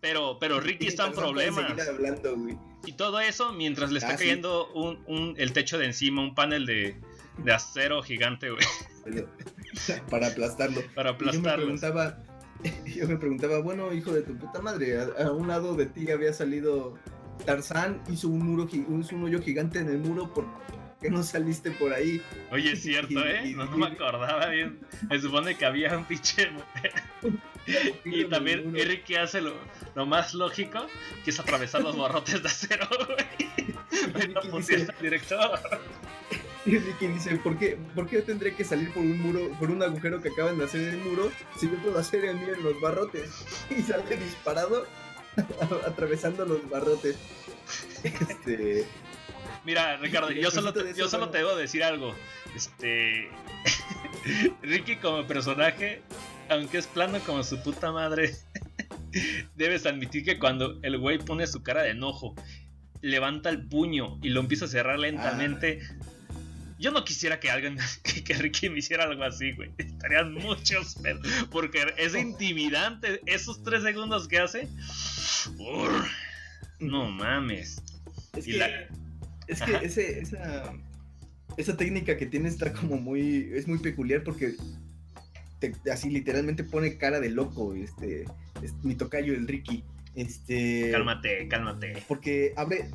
Pero, pero Ricky está en problemas. hablando, güey. Y todo eso mientras le está Ah, sí. cayendo un, un- el techo de encima, un panel de, de acero gigante, güey, para aplastarlo. para Y yo me aplastarlo. preguntaba, yo me preguntaba, bueno, hijo de tu puta madre, a, a un lado de ti había salido Tarzán, hizo un muro, hizo un hoyo gigante en el muro, ¿por qué no saliste por ahí? Oye, es cierto, ¿eh? No, no me acordaba bien. Se supone que había un pinche... Y también. Ricky hace lo, lo más lógico, que es atravesar los barrotes de acero, güey. Dice- al director. Y Ricky dice, ¿por qué, ¿por qué tendré que salir por un muro, por un agujero que acaban de hacer en el muro, si yo puedo hacer el mío en los barrotes? Y sale disparado atravesando los barrotes. Este... Mira, Ricardo, yo solo, te, yo solo te debo decir algo. Este. Ricky, como personaje, aunque es plano como su puta madre, debes admitir que cuando el güey pone su cara de enojo, levanta el puño y lo empieza a cerrar lentamente. Yo no quisiera que alguien, que, que Ricky me hiciera algo así, güey. Estarían muchos pedos. Porque es intimidante. Esos tres segundos que hace. No mames. Es Y que, la- es que Ajá. ese, esa, esa técnica que tiene está como muy, es muy peculiar porque te- así literalmente pone cara de loco, este, es mi tocayo el Ricky, este, Cálmate, cálmate. porque abre,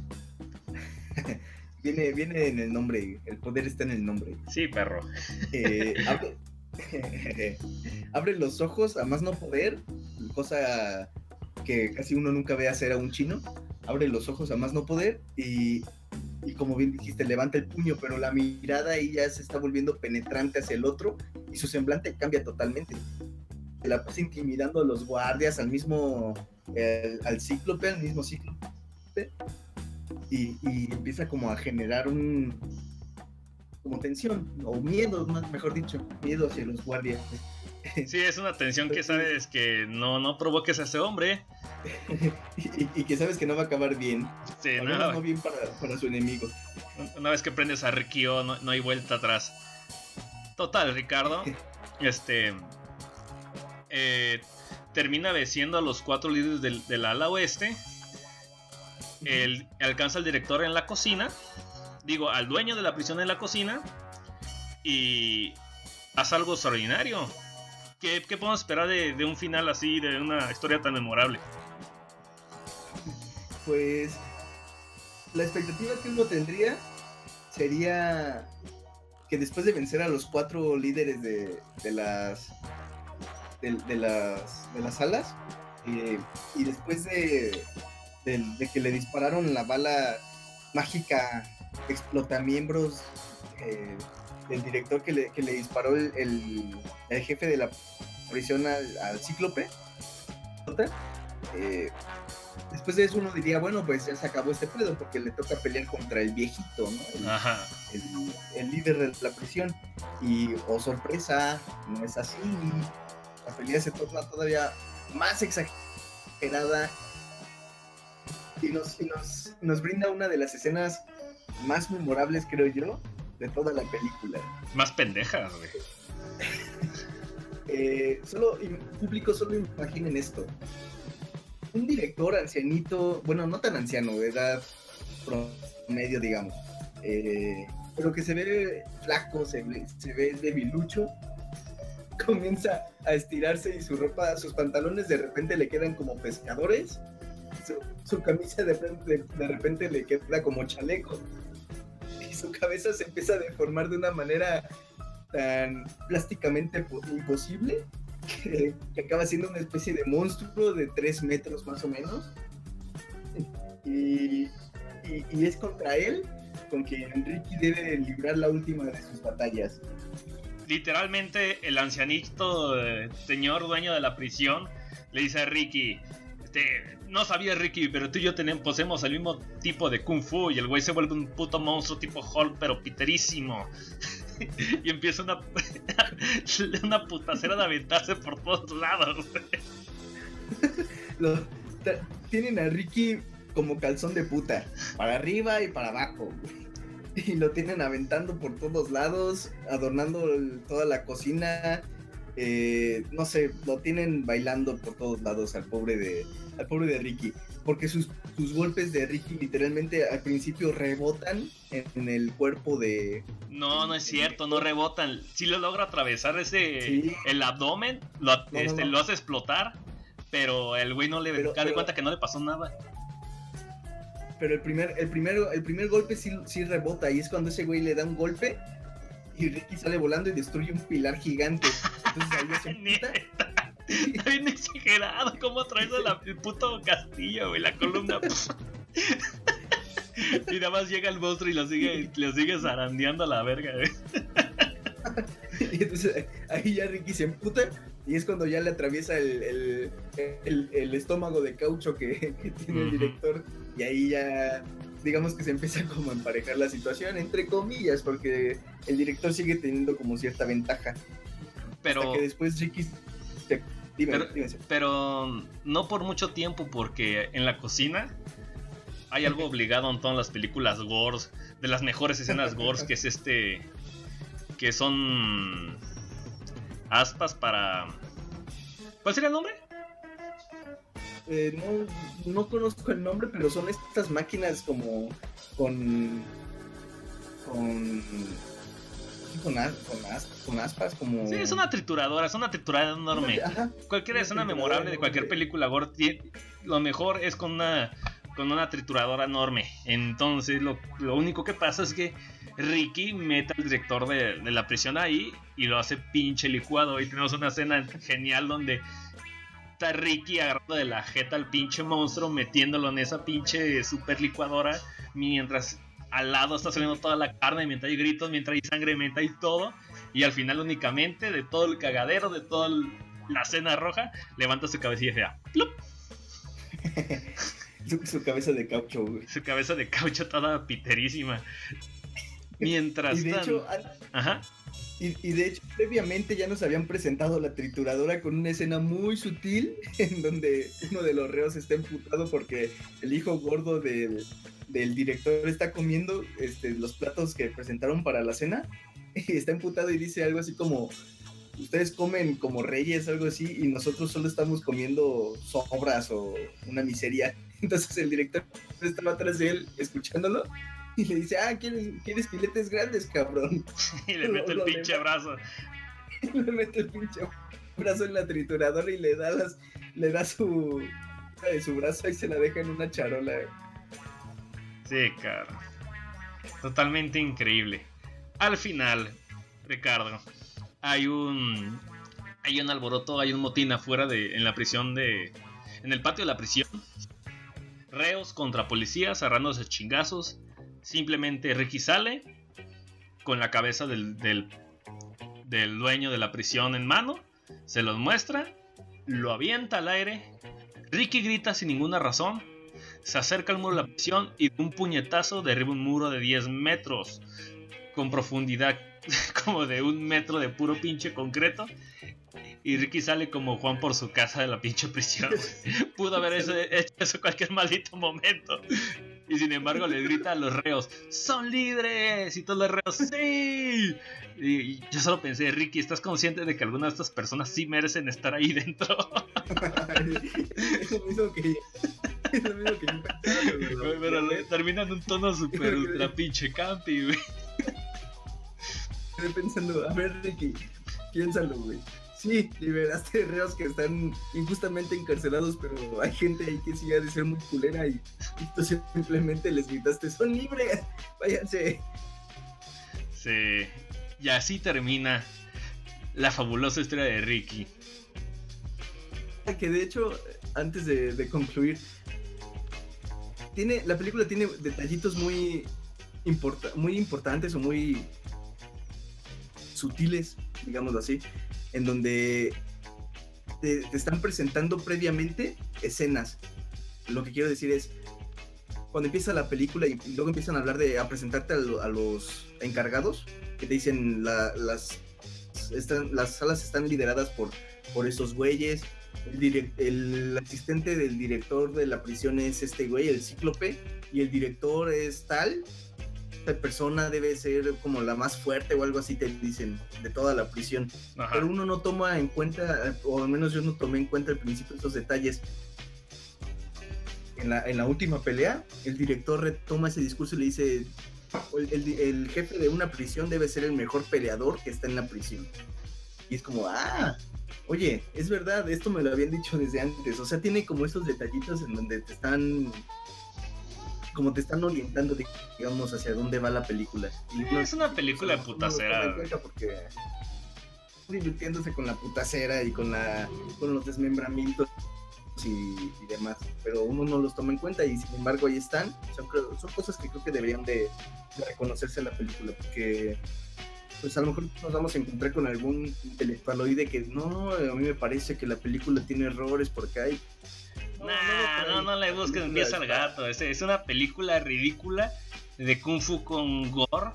viene, viene en el nombre, el poder está en el nombre, Sí, perro. Eh, abre, abre los ojos a más no poder, cosa que casi uno nunca ve hacer a un chino. Abre los ojos a más no poder y, y como bien dijiste, levanta el puño, pero la mirada ahí ya se está volviendo penetrante hacia el otro y su semblante cambia totalmente. Se la pasa intimidando a los guardias, al mismo, al cíclope, al mismo cíclope. Y, y empieza como a generar un, como tensión o miedo, mejor dicho, miedo hacia los guardias. Sí, es una tensión que sabes que no, no provoques a ese hombre. y, y que sabes que no va a acabar bien. Sí, no, menos no bien para, para su enemigo. una vez que prendes a Rikio, no, no hay vuelta atrás. Total, Ricardo. Este. eh, termina venciendo a los cuatro líderes del, del ala oeste. El, alcanza al director en la cocina. Digo, al dueño de la prisión en la cocina. Y hace algo extraordinario. ¿Qué, podemos esperar de, un final así, de una historia tan memorable? pues la expectativa que uno tendría sería que después de vencer a los cuatro líderes de, las de, las de las salas eh, y después de, de, que le dispararon la bala mágica explotamiembros eh, del director que le, que le disparó el, el, el jefe de la prisión al, al cíclope eh, después de eso uno diría, bueno, pues ya se acabó este pedo porque le toca pelear contra el viejito, ¿no? El, Ajá. el- el líder de la prisión. Y, oh sorpresa, no es así. La pelea se torna todavía más exagerada. Y nos, y nos, nos brinda una de las escenas más memorables, creo yo, de toda la película. Más pendejas, güey. Eh, solo, público, solo imaginen esto. Un director ancianito, bueno, no tan anciano, de edad promedio, digamos, eh, pero que se ve flaco, se ve, se ve debilucho, comienza a estirarse y su ropa, sus pantalones de repente le quedan como pescadores, su, su camisa de, repente- de repente le queda como chaleco, su cabeza se empieza a deformar de una manera tan plásticamente po- imposible que, acaba siendo una especie de monstruo de 3 metros más o menos. Y es contra él con quien Ricky debe librar la última de sus batallas. Literalmente, el ancianito eh, señor dueño de la prisión le dice a Ricky: este, No sabía Ricky, pero tú y yo tenemos, poseemos el mismo tipo de kung fu. Y el güey se vuelve un puto monstruo tipo Hulk, pero piterísimo. y empieza una, una putacera de aventarse por todos lados. Lo- tienen a Ricky como calzón de puta, para arriba y para abajo. Y lo tienen aventando por todos lados, adornando toda la cocina. Eh, no sé, lo tienen bailando por todos lados al pobre de, al pobre de Ricky. Porque sus, sus golpes de Ricky literalmente al principio rebotan en, en el cuerpo de... No, no es cierto, no rebotan. Si lo logra atravesar ese Sí. el abdomen, lo, No, este, no. lo hace explotar. Pero el güey no le Pero- da pero- cuenta que no le pasó nada. Pero el primer, el primero, el primer golpe sí, sí rebota y es cuando ese güey le da un golpe y Ricky sale volando y destruye un pilar gigante. Entonces ahí ya se emputa. Está bien exagerado cómo traes la- el puto castillo, güey, la columna. y nada más llega el monstruo y lo sigue, lo sigue zarandeando a la verga, güey. Y entonces ahí ya Ricky se emputa y es cuando ya le atraviesa el, el- el- el estómago de caucho que, que tiene el director y ahí ya digamos que se empieza como a emparejar la situación entre comillas porque el director sigue teniendo como cierta ventaja Pero, hasta que después Ricky se, dime, Pero- dime. pero no por mucho tiempo, porque en la cocina hay algo obligado en todas las películas gores, de las mejores escenas gores, que es este, que son aspas para... ¿Cuál sería el nombre? Eh, no, no conozco el nombre, pero son estas máquinas como con con con, as- con, as- con aspas como Sí, es una trituradora, es una trituradora enorme. Ajá. Cualquier Una escena memorable de cualquier película gore, lo mejor es con una con una trituradora enorme. Entonces, lo, lo único que pasa es que Ricky mete al director de, de la prisión ahí y lo hace pinche licuado. Y tenemos una escena genial donde está Ricky agarrando de la jeta al pinche monstruo, metiéndolo en esa pinche super licuadora, mientras al lado está saliendo toda la carne, mientras hay gritos, mientras hay sangre, mientras hay todo. Y al final únicamente de todo el cagadero, de toda la cena roja, levanta su cabecilla fea. ¡Plup! su, su cabeza de caucho, güey. Su cabeza de caucho toda piterísima. Mientras Y de tan- hecho, Ajá. y, y de hecho, previamente ya nos habían presentado la trituradora con una escena muy sutil en donde uno de los reos está emputado porque el hijo gordo del, del director está comiendo este, los platos que presentaron para la cena y está emputado y dice algo así como ustedes comen como reyes algo así y nosotros solo estamos comiendo sobras o una miseria entonces el director estaba atrás de él escuchándolo y le dice ah quieres, quieres filetes grandes cabrón Y le mete el pinche brazo. le mete el pinche brazo en la trituradora y le da las le da su de su brazo y se la deja en una charola. Totalmente increíble. Al final, Ricardo, hay un hay un alboroto, hay un motín afuera de en la prisión de en el patio de la prisión. Reos contra policías agarrándose chingazos. Simplemente Ricky sale con la cabeza del, del, del dueño de la prisión en mano, se los muestra, lo avienta al aire. Ricky grita sin ninguna razón, se acerca al muro de la prisión y de un puñetazo derriba un muro de 10 metros con profundidad como de un metro de puro pinche concreto. Y Ricky sale como Juan por su casa de la pinche prisión. Pudo haber hecho, eso cualquier maldito momento. Y sin embargo le grita a los reos, ¡son libres! Y todos los reos, ¡sí! Y yo solo pensé, Ricky, ¿estás consciente de que algunas de estas personas sí merecen estar ahí dentro? es lo mismo que, es lo mismo que yo pensaba, güey. Pero le- termina en un tono super ultra pinche campi, güey. Estoy pensando, a ver, Ricky, piénsalo, güey. Sí, liberaste reos que están injustamente encarcelados, pero hay gente ahí que sí ha de ser muy culera y, y tú simplemente les gritaste, son libres, váyanse. Sí. Y así termina la fabulosa historia de Ricky. Que de hecho, antes de, de concluir, tiene, la película tiene detallitos muy, importa- muy importantes o muy sutiles, digámoslo así, en donde te, están presentando previamente escenas. Lo que quiero decir es, cuando empieza la película y, luego empiezan a hablar de, a presentarte a, lo- a los encargados, que te dicen la- las, las salas están lideradas por, por esos güeyes, el, el asistente del director de la prisión es este güey, el cíclope, y el director es tal. Esta persona debe ser como la más fuerte o algo así, te dicen, de toda la prisión. Ajá. Pero uno no toma en cuenta, o al menos yo no tomé en cuenta al principio estos detalles. En la, en la última pelea, el director retoma ese discurso y le dice, el, el- el jefe de una prisión debe ser el mejor peleador que está en la prisión. Y es como, ah, oye, es verdad, esto me lo habían dicho desde antes. O sea, tiene como estos detallitos en donde te están, como te están orientando, digamos, hacia dónde va la película. Y uno- Es una película toma en putacera. cuenta Porque divirtiéndose con la putacera y con la con los desmembramientos y, y demás, pero uno no los toma en cuenta y sin embargo ahí están. Son, cosas que creo que deberían de, de reconocerse en la película, porque pues a lo mejor nos vamos a encontrar con algún intelectualoide que no, a mí me parece que la película tiene errores porque hay... Nah, no, no le busques La pies al gato. Es, es una película ridícula de Kung Fu con gore.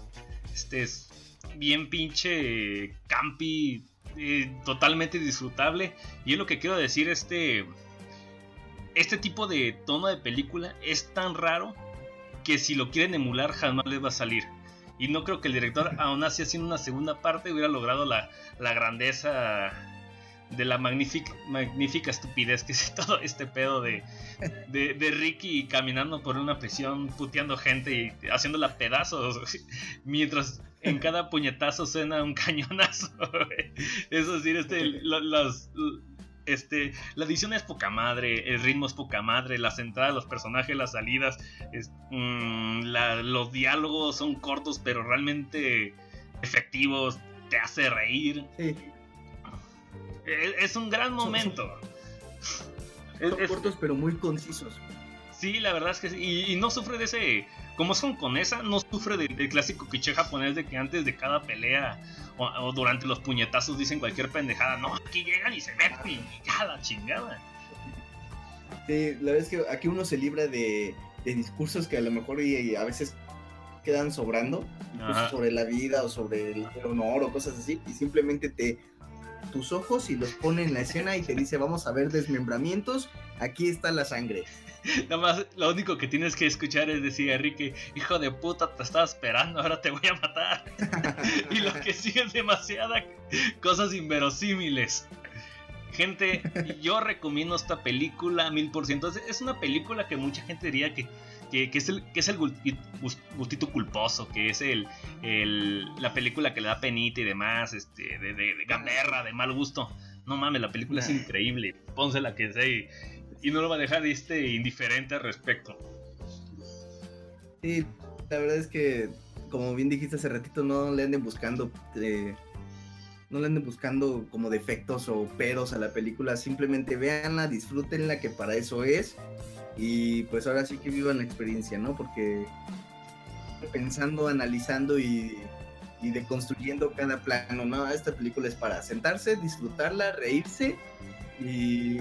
Este es bien pinche campi, eh, totalmente disfrutable. Y es lo que quiero decir, este, este tipo de tono de película es tan raro que si lo quieren emular jamás les va a salir. Y no creo que el director, aún así haciendo una segunda parte, hubiera logrado la, la grandeza de la magnífica, magnífica estupidez que es todo este pedo de, de, de Ricky caminando por una prisión, puteando gente y haciéndola pedazos, mientras en cada puñetazo suena un cañonazo. güey. Es decir, este, lo- las, este, la edición es poca madre, el ritmo es poca madre, las entradas, los personajes, las salidas, es- mm, la- los diálogos son cortos pero realmente efectivos, te hace reír. Sí, Es, es un gran momento. Son es- cortos pero muy concisos. Sí, la verdad es que sí. Y, y no sufre de ese. Como es hongkonesa, no sufre de- del clásico cliché japonés de que antes de cada pelea o, o durante los puñetazos dicen cualquier pendejada. No, aquí llegan y se meten y ya la chingada. Sí, la verdad es que aquí uno se libra de, de discursos que a lo mejor y, y a veces quedan sobrando, Ajá. sobre la vida o sobre el honor o cosas así, y simplemente te tus ojos y los pone en la escena y te dice vamos a ver desmembramientos, aquí está la sangre. Nada más, lo único que tienes que escuchar es decir a Enrique, hijo de puta, te estaba esperando, ahora te voy a matar. y lo que sigue es demasiada cosas inverosímiles. Gente, yo recomiendo esta película mil por ciento. Es- una película que mucha gente diría que, que, que es el, que es el gusti- gus- gustito culposo, que es el, el- la película que le da penita y demás, este, de, de, de gamberra, de mal gusto. No mames, la película es increíble. Pónsela que sea y, no lo va a dejar este indiferente al respecto. Sí, la verdad es que, como bien dijiste hace ratito, no le anden buscando. eh, no le anden buscando como defectos o peros a la película. Simplemente véanla, disfrútenla, que para eso es. Y pues ahora sí que vivan la experiencia, ¿no? Porque pensando, analizando y, y deconstruyendo cada plano, ¿no? Esta película es para sentarse, disfrutarla, reírse y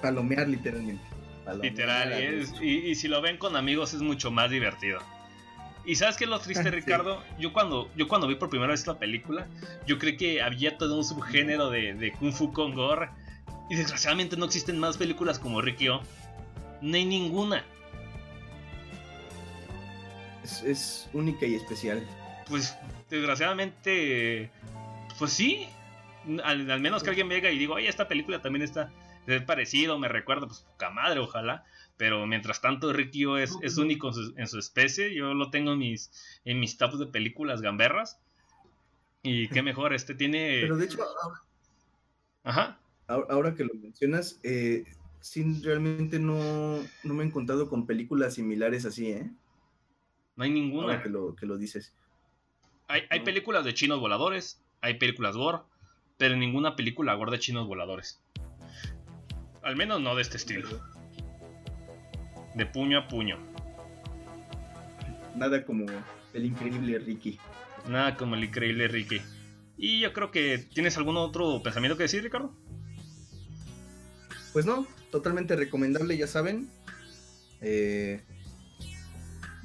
palomear literalmente. Palomear Literal, es- y- y si lo ven con amigos es mucho más divertido. ¿Y sabes qué es lo triste, Sí. Ricardo? Yo cuando, yo cuando vi por primera vez la película, yo creí que había todo un subgénero de, de Kung Fu con gore. Y desgraciadamente no existen más películas como Rikyo. No hay ninguna. Es, es única y especial. Pues desgraciadamente, pues sí. Al, al menos que alguien venga y diga, oye, esta película también está es parecido, me recuerda, pues poca madre, ojalá. Pero mientras tanto, Rikyo es, es único en su, en su especie. Yo lo tengo en mis, en mis tops de películas gamberras. Y qué mejor, este tiene. Pero de hecho, ahora- Ajá. ahora, ahora que lo mencionas, eh, sí, realmente no, no me he encontrado con películas similares así, ¿eh? No hay Ahora ninguna. que lo, que lo dices. Hay, hay películas de chinos voladores, hay películas gore, pero ninguna película gore de chinos voladores. Al menos no de este estilo. De puño a puño. Nada como el increíble Ricky. Nada como el increíble Ricky. Y yo creo que tienes algún otro pensamiento que decir, Ricardo. Pues no, totalmente recomendable, ya saben. Eh,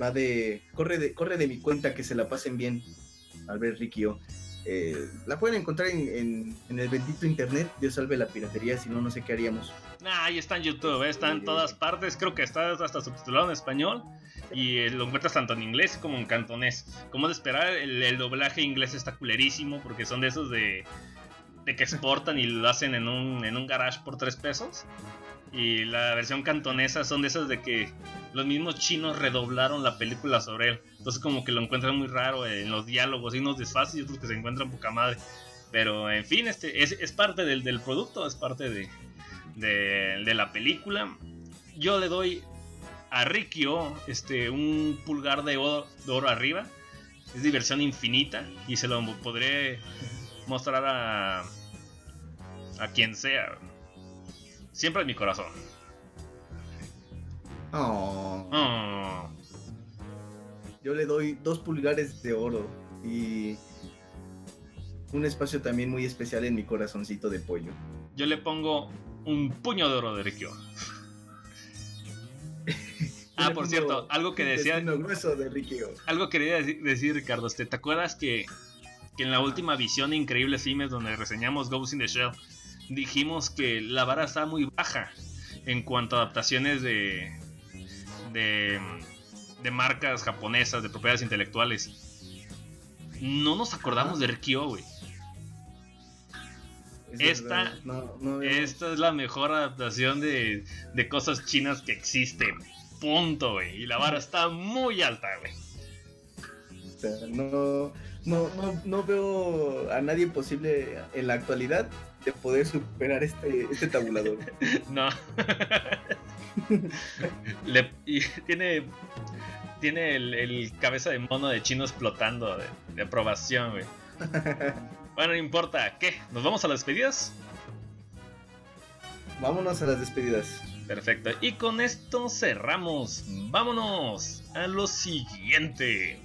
va de corre, de. corre de mi cuenta que se la pasen bien al ver Rikio. Eh, la pueden encontrar en, en- en el bendito internet. Dios salve la piratería, si no, no sé qué haríamos. Nah, ahí está en YouTube, eh, está en todas partes. Creo que está hasta subtitulado en español. Y eh, lo encuentras tanto en inglés como en cantonés. Como de esperar, el, el doblaje inglés está culerísimo porque son de esos de, de que exportan y lo hacen en un, en un garage por 3 pesos. Y la versión cantonesa son de esas de que los mismos chinos redoblaron la película sobre él. Entonces como que lo encuentran muy raro en los diálogos, y unos desfases y otros que se encuentran poca madre. Pero en fin, este es, es parte del, del producto, es parte de, de, de la película. Yo le doy a Rikio este, un pulgar de oro, de oro arriba. Es diversión infinita y se lo podré mostrar a, a quien sea. Siempre en mi corazón. Oh, Oh, Yo le doy dos pulgares de oro y un espacio también muy especial en mi corazoncito de pollo. yo le pongo un puño de oro de Rikio. Ah, por cierto, algo que decía, de algo quería decir, Ricardo, ¿te acuerdas que, que en la última visión de Increíbles Filmes donde reseñamos Ghost in the Shell dijimos que la vara está muy baja en cuanto a adaptaciones de de, de marcas japonesas, de propiedades intelectuales? No nos acordamos de Rikyo, güey. Es Esta- verdad, no, no, Esta es la mejor adaptación de, de cosas chinas que existe. Punto, güey. Y la vara está muy alta, güey. o sea, no, no, no, no veo a nadie posible en la actualidad de poder superar este, este tabulador. No. Le- y tiene tiene el, el cabeza de mono de chino explotando de, de aprobación, güey. Bueno, no importa. ¿Qué? ¿Nos vamos a las despedidas? Vámonos a las despedidas. Perfecto. Y con esto cerramos. Vámonos a lo siguiente.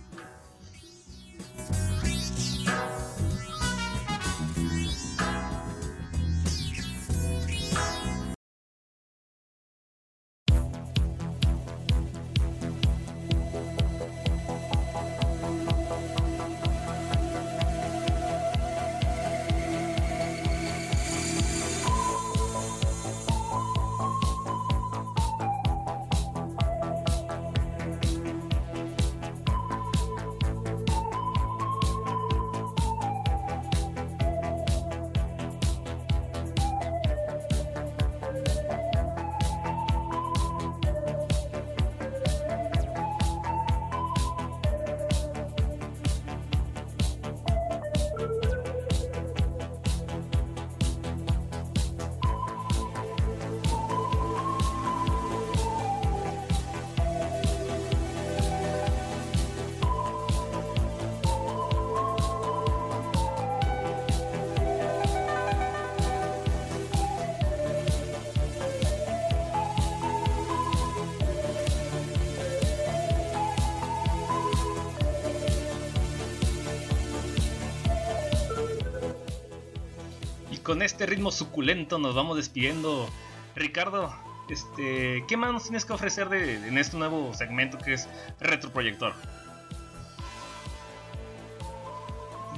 Con este ritmo suculento nos vamos despidiendo. Ricardo, este, ¿qué más nos tienes que ofrecer de, en este nuevo segmento que es Retroproyector?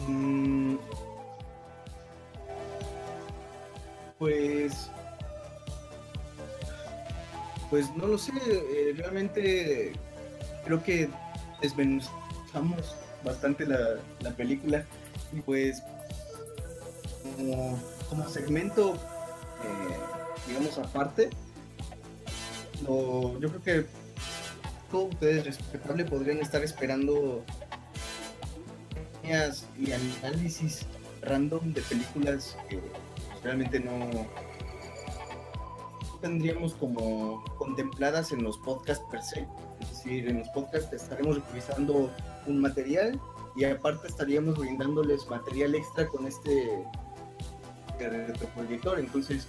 Mm, pues. Pues no lo sé, eh, realmente creo que desmenuzamos bastante la, la película y pues como, como segmento, eh, digamos aparte, yo creo que todos ustedes respetable podrían estar esperando y análisis random de películas que realmente no tendríamos como contempladas en los podcasts per se. Es decir, en los podcasts estaremos revisando un material y aparte estaríamos brindándoles material extra con este retroproyector. Entonces,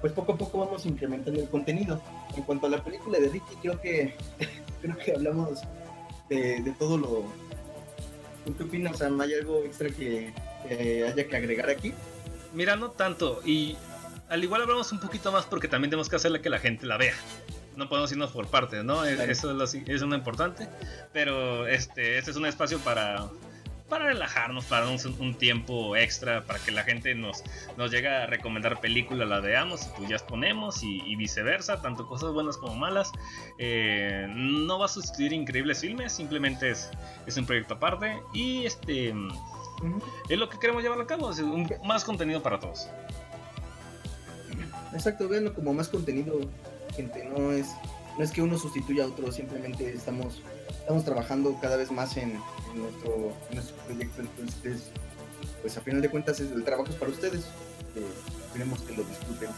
pues poco a poco vamos incrementando el contenido. En cuanto a la película de Ricky, creo que creo que hablamos de, de todo lo. ¿Tú qué opinas, Sam? ¿Hay algo extra que, que haya que agregar aquí? Mira, no tanto. Y al igual hablamos un poquito más porque también tenemos que hacerle que la gente la vea. No podemos irnos por partes, ¿no? Claro. Eso es, lo, es una importante. Pero este, este es un espacio para, para relajarnos, para un, un tiempo extra, para que la gente nos, nos llegue a recomendar películas, la veamos y pues ya ponemos y, y viceversa, tanto cosas buenas como malas. Eh, no va a sustituir increíbles filmes, simplemente es, es un proyecto aparte. Y este es lo que queremos llevar a cabo, es un- más contenido para todos. Exacto, véanlo como más contenido, gente. No es, no es que uno sustituya a otro, simplemente estamos, estamos trabajando cada vez más en, en nuestro, en nuestro proyecto. Entonces, pues a final de cuentas el trabajo es para ustedes. Eh, esperemos que lo disfruten.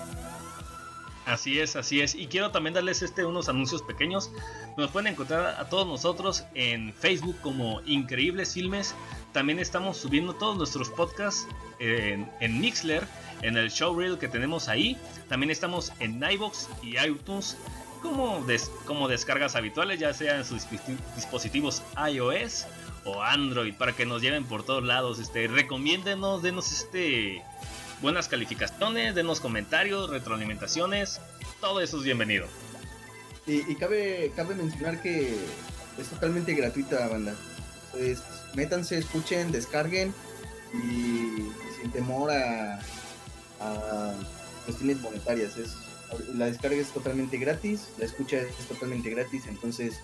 Así es, así es. Y quiero también darles este unos anuncios pequeños. Nos pueden encontrar a todos nosotros en Facebook como Increíbles Filmes. También estamos subiendo todos nuestros podcasts en, en Mixler, en el showreel que tenemos ahí. También estamos en iBox y iTunes como, des- como descargas habituales, ya sea en sus disposi- dispositivos iOS o Android, para que nos lleven por todos lados. Este, recomiéndenos, denos este buenas calificaciones, denos comentarios, retroalimentaciones, todo eso es bienvenido. Y, y cabe, cabe mencionar que es totalmente gratuita, banda. Pues métanse, escuchen, descarguen y, sin temor a, a cuestiones monetarias. Es, la descarga es totalmente gratis, la escucha es totalmente gratis, entonces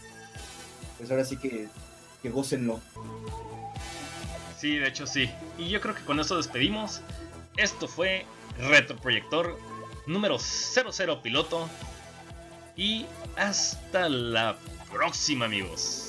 pues ahora sí que, que gócenlo. Sí, de hecho sí. Y yo creo que con eso despedimos. Esto fue Retroproyector número 00 piloto. Y hasta la próxima amigos.